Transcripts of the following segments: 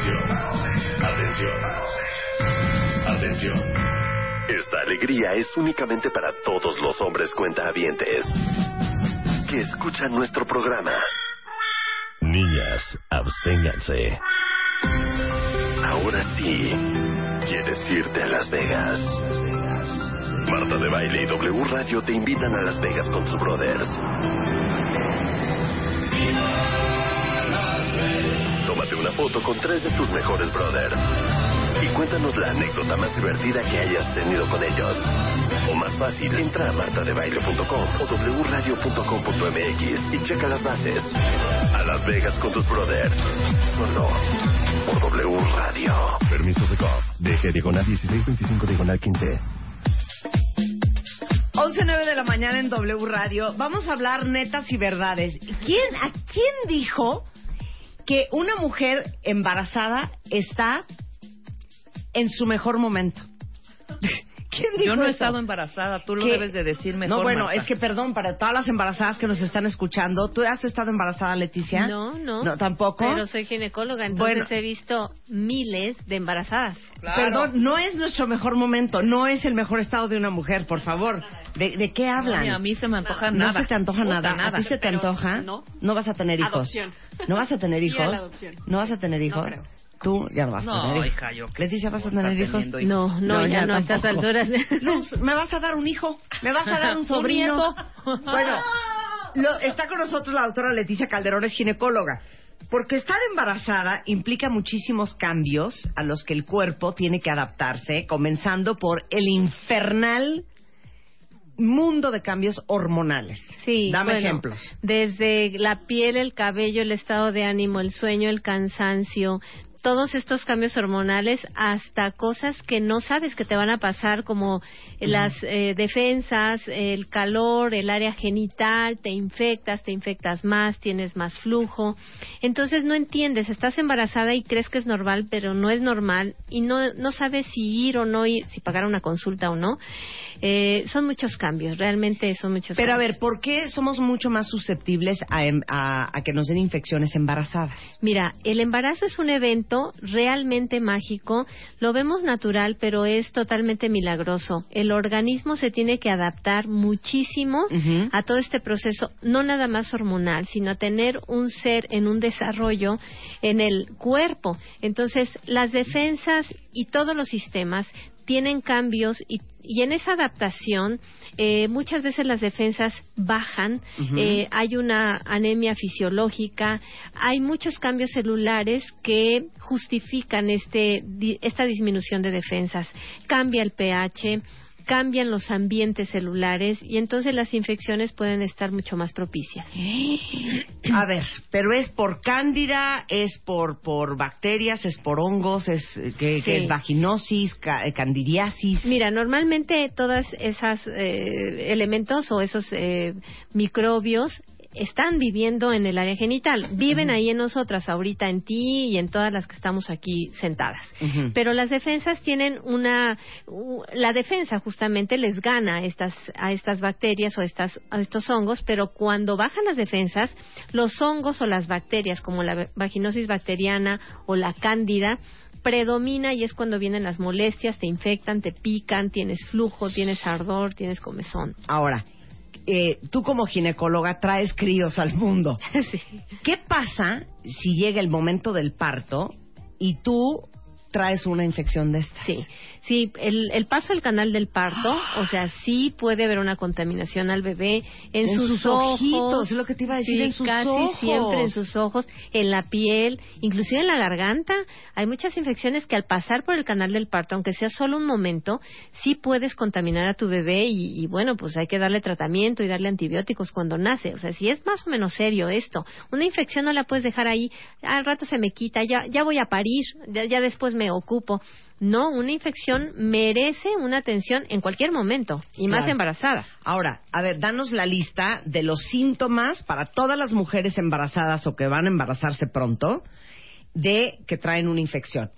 Atención, atención, atención. Esta alegría es únicamente para todos los hombres cuentahabientes que escuchan nuestro programa. Niñas, absténganse. Ahora sí, quieres irte a Las Vegas. Marta de Baile y W Radio te invitan a Las Vegas con sus brothers. Tómate una foto con tres de tus mejores brothers. Y cuéntanos la anécdota más divertida que hayas tenido con ellos. O más fácil, entra a martadebaile.com o wradio.com.mx y checa las bases. A Las Vegas con tus brothers. Solo por W Radio. Permiso de COP. DG diagonal 1625 diagonal 15. 11.09 de la mañana en W Radio. Vamos a hablar netas y verdades. ¿Quién, ¿A quién dijo que una mujer embarazada está en su mejor momento? ¿Quién dijo Yo no he eso? estado embarazada, tú lo ¿Qué? debes de decir mejor. No, bueno, Marta. es que perdón, para todas las embarazadas que nos están escuchando, ¿tú has estado embarazada, Leticia? No, no. No, tampoco. Pero soy ginecóloga, entonces Bueno. he visto miles de embarazadas. Claro. Perdón, no es nuestro mejor momento, no es el mejor estado de una mujer, por favor. ¿De, de qué No, hablan? ni a mí se me antoja No nada. se te antoja Puta, nada. ¿A ti se te Pero antoja? no. vas a tener hijos. Adopción. ¿No vas a tener Sí, hijos? a la adopción. ¿No vas a tener hijos? creo. Tú ya no vas a No, tener hijos. hija, yo Leticia, ¿vas a ¿cómo tener hijos? hijos? No, no, ya, no, a estas alturas. Luz, ¿me vas a dar un hijo? ¿Me vas a dar un sobrino? bueno, lo- está con nosotros la doctora Leticia Calderón, es ginecóloga. Porque estar embarazada implica muchísimos cambios a los que el cuerpo tiene que adaptarse, comenzando por el infernal mundo de cambios hormonales. Sí, Dame bueno, ejemplos. Desde la piel, el cabello, el estado de ánimo, el sueño, el cansancio, todos estos cambios hormonales hasta cosas que no sabes que te van a pasar como las eh, defensas, el calor, el área genital, te infectas, te infectas más, tienes más flujo. Entonces no entiendes, estás embarazada y crees que es normal, pero no es normal y no, no sabes si ir o no ir, si pagar una consulta o no. Eh, son muchos cambios, realmente son muchos Pero a cambios. ver, ¿por qué somos mucho más susceptibles a, em- a- a que nos den infecciones embarazadas? Mira, el embarazo es un evento realmente mágico, lo vemos natural, pero es totalmente milagroso. El organismo se tiene que adaptar muchísimo a todo este proceso, no nada más hormonal, sino a tener un ser en un desarrollo en el cuerpo. Entonces, las defensas y todos los sistemas tienen cambios y, y en esa adaptación eh, muchas veces las defensas bajan, eh, hay una anemia fisiológica, hay muchos cambios celulares que justifican este, di- esta disminución de defensas. Cambia el pH, cambian los ambientes celulares y entonces las infecciones pueden estar mucho más propicias. A ver, pero es por cándida, es por, por bacterias, es por hongos, es eh, que, es vaginosis, ca- eh, candidiasis. Mira, normalmente todos esos elementos o esos eh, microbios están viviendo en el área genital, viven ahí en nosotras, ahorita en ti y en todas las que estamos aquí sentadas. Pero las defensas tienen una, la defensa justamente les gana a estas, a estas bacterias o estas, a estos hongos, pero cuando bajan las defensas, los hongos o las bacterias como la vaginosis bacteriana o la cándida predomina y es cuando vienen las molestias, te infectan, te pican, tienes flujo, tienes ardor, tienes comezón. Ahora, eh, tú como ginecóloga traes críos al mundo. Sí. ¿Qué pasa si llega el momento del parto y tú traes una infección de estas. Sí, sí, el, el paso del canal del parto, o sea, sí puede haber una contaminación al bebé en, En sus ojos, ojitos, es lo que te iba a decir, sí, en sus casi ojos. siempre en sus ojos, en la piel, inclusive en la garganta. Hay muchas infecciones que al pasar por el canal del parto, aunque sea solo un momento, sí puedes contaminar a tu bebé y, y bueno, pues hay que darle tratamiento y darle antibióticos cuando nace. O sea, si es más o menos serio esto, una infección no la puedes dejar ahí, al rato se me quita, ya, ya voy a parir, ya, ya después me ocupo. No, una infección merece una atención en cualquier momento y más embarazada. Ahora, a ver, danos la lista de los síntomas para todas las mujeres embarazadas o que van a embarazarse pronto de que traen una infección.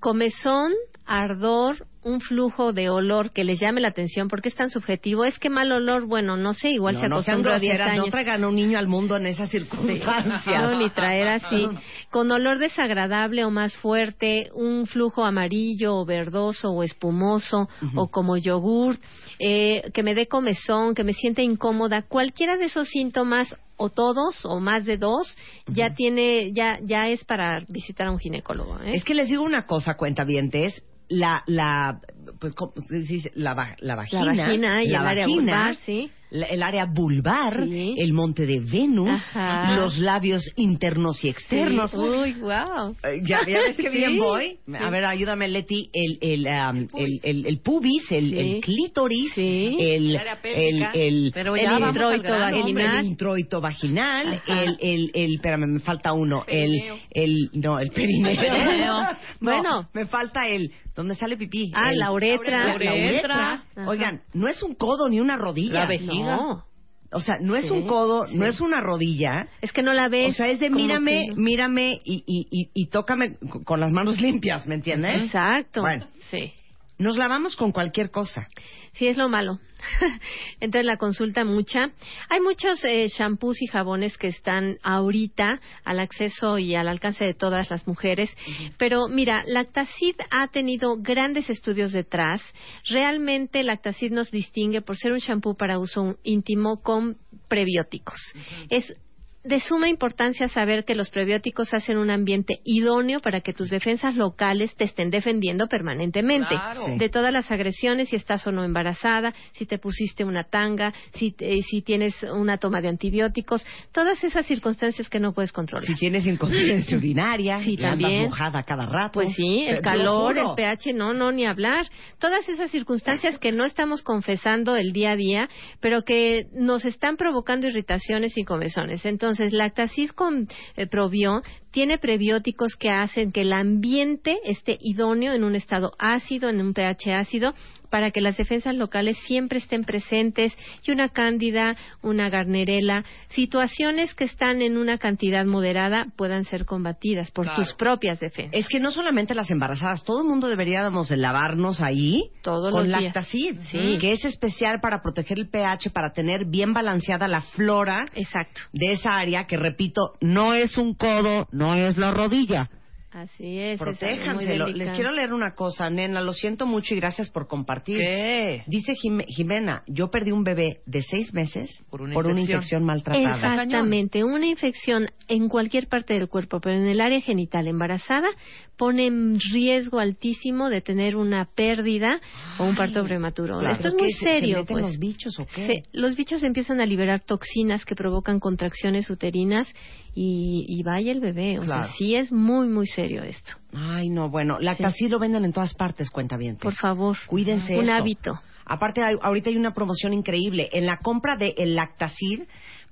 Comezón, ardor, un flujo de olor que les llame la atención porque es tan subjetivo. Es que mal olor, bueno, no sé, igual no, se no sean acostumbró a 10 groseras, años. no traigan un niño al mundo en esas circunstancias. No, ni traer así. Con olor desagradable o más fuerte, un flujo amarillo o verdoso o espumoso o como yogur, eh, que me dé comezón, que me sienta incómoda, cualquiera de esos síntomas o todos o más de dos ya tiene ya ya es para visitar a un ginecólogo. ¿eh? Es que les digo una cosa, cuentavientes, la, la, pues, ¿cómo se dice? la, la vagina, vagina y la el área vagina, vulvar, sí. La- el área vulvar, Sí. el monte de Venus, Ajá. los labios internos y externos. Sí. Uy, wow. Eh, Ya, ya ves que Sí, bien voy. sí. A ver, ayúdame, Leti. El, el, um, el, el, el pubis, el, Sí. el clítoris, Sí. el, El el, Pero introito vaginal. el introito vaginal, Ajá. el, el, el, espérame, me falta uno, el, el, no, el perineo. El perineo. No, Bueno. me falta el, ¿dónde sale pipí? Ah, El- la uretra. La, la uretra. Oigan, no es un codo ni una rodilla. La No, O sea, no es Sí, un codo, no es una rodilla. es que no la ves. O sea, es de mírame, que mírame y, y, y, y tócame con- con las manos limpias, ¿me entiendes? Exacto. Bueno. Sí. Nos lavamos con cualquier cosa. Sí, es lo malo. Entonces la consulta mucha. Hay muchos eh, shampoos y jabones que están ahorita al acceso y al alcance de todas las mujeres. Pero mira, Lactacid ha tenido grandes estudios detrás. Realmente Lactacid nos distingue por ser un shampoo para uso íntimo con prebióticos. Es de suma importancia saber que los prebióticos hacen un ambiente idóneo para que tus defensas locales te estén defendiendo permanentemente Claro. Sí. de todas las agresiones, si estás o no embarazada, si te pusiste una tanga, si, eh, si tienes una toma de antibióticos, todas esas circunstancias que no puedes controlar. Si tienes incontinencia urinaria, Sí, y andas también. mojada cada rato. Pues sí, el te calor, lo el pH, no, no, ni hablar. Todas esas circunstancias que no estamos confesando el día a día, pero que nos están provocando irritaciones y comezones. Entonces, Lactacid con eh, Probión tiene prebióticos que hacen que el ambiente esté idóneo en un estado ácido, en un pH ácido, para que las defensas locales siempre estén presentes y una cándida, una garnerela, situaciones que están en una cantidad moderada puedan ser combatidas por Claro. tus propias defensas. Es que no solamente las embarazadas, todo el mundo deberíamos de lavarnos ahí Todos con. Lactacid, Sí. que es especial para proteger el pH, para tener bien balanceada la flora Exacto. de esa área, que repito, no es un codo, no es la rodilla. Así es. es algo muy Protéjanse. Lo- Les quiero leer una cosa, nena, lo siento mucho y gracias por compartir. ¿Qué? Dice Jime- Jimena, yo perdí un bebé de seis meses Por una infección. infección. maltratada. Exactamente, una infección en cualquier parte del cuerpo, pero en el área genital embarazada pone en riesgo altísimo de tener una pérdida o un parto prematuro. Claro. Esto es ¿Pero muy se- serio. ¿Se meten pues. los bichos o qué? Se- los bichos empiezan a liberar toxinas que provocan contracciones uterinas y, y vaya el bebé. O Claro. sea, sí es muy, muy serio esto. Ay, no, bueno, Lactacid lo venden en todas partes, cuenta bien. Por favor. Cuídense Un esto. hábito. Aparte, hay- ahorita hay una promoción increíble. En la compra de el Lactacid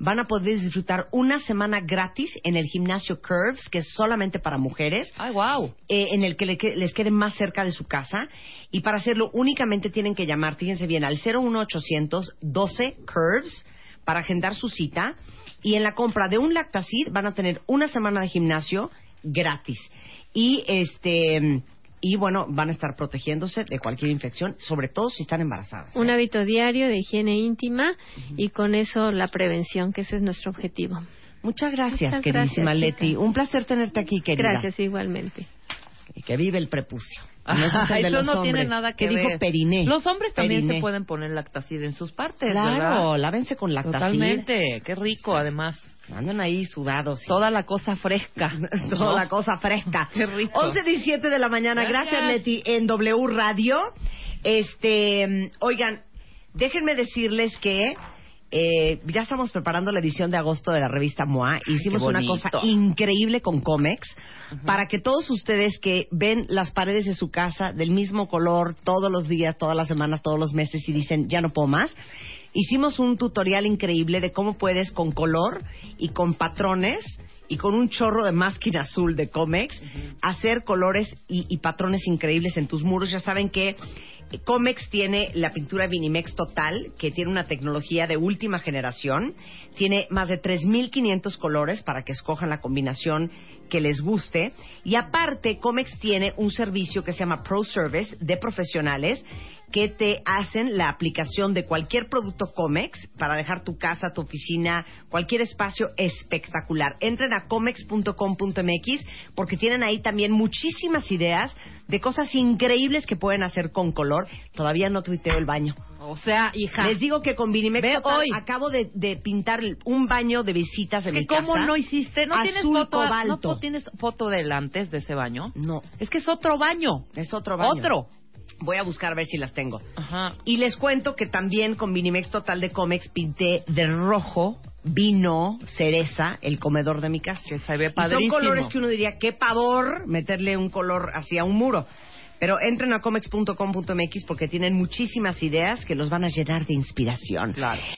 van a poder disfrutar una semana gratis en el gimnasio Curves, que es solamente para mujeres. Ay, wow. eh, en el que le que- les quede más cerca de su casa. Y para hacerlo únicamente tienen que llamar, fíjense bien, al 01800 12 Curves para agendar su cita. Y en la compra de un Lactacid van a tener una semana de gimnasio gratis. Y este y bueno, van a estar protegiéndose de cualquier infección, sobre todo si están embarazadas. ¿eh? Un hábito diario de higiene íntima y con eso la prevención, que ese es nuestro objetivo. Muchas gracias, Muchas queridísima gracias, Leti. chica. Un placer tenerte aquí, querida. Gracias igualmente. Y que vive el prepucio. No, ese es el de Eso los no tiene nada que ¿Qué ver. dijo periné? Los hombres también Periné. se pueden poner lactacid en sus partes, Claro, ¿verdad? lávense con lactacid. Totalmente. Qué rico, además. Andan ahí sudados. Toda la cosa fresca. Toda la cosa fresca. Qué rico. 11.17 de la mañana. Gracias, Gracias. Leti, en W Radio. Este, oigan, déjenme decirles que eh, ya estamos preparando la edición de agosto de la revista MOA. Hicimos una cosa increíble con Comex para que todos ustedes que ven las paredes de su casa del mismo color todos los días, todas las semanas, todos los meses y dicen, ya no puedo más. Hicimos un tutorial increíble de cómo puedes con color y con patrones y con un chorro de masking azul de Comex hacer colores y, y patrones increíbles en tus muros. Ya saben que Comex tiene la pintura Vinimex Total, que tiene una tecnología de última generación. Tiene más de 3.500 colores para que escojan la combinación que les guste. Y aparte, Comex tiene un servicio que se llama Pro Service de profesionales que te hacen la aplicación de cualquier producto Comex para dejar tu casa, tu oficina, cualquier espacio espectacular. Entren a comex.com.mx porque tienen ahí también muchísimas ideas de cosas increíbles que pueden hacer con color. Todavía no tuiteo el baño. O sea, hija. Les digo que con Vinimex Ve Total hoy. acabo de, de pintar un baño de visitas de que mi cómo casa. no hiciste, no tienes foto, cobalto. no tienes foto del antes de ese baño. No, Es que es otro baño. es otro baño. Otro. Voy a buscar a ver si las tengo. Ajá. Y les cuento que también con Vinimex Total de Comex pinté de rojo, vino, cereza, el comedor de mi casa. Que se ve Y son padrísimo. colores que uno diría, qué pavor meterle un color hacia un muro. Pero entren a comex.com.mx porque tienen muchísimas ideas que los van a llenar de inspiración. Claro.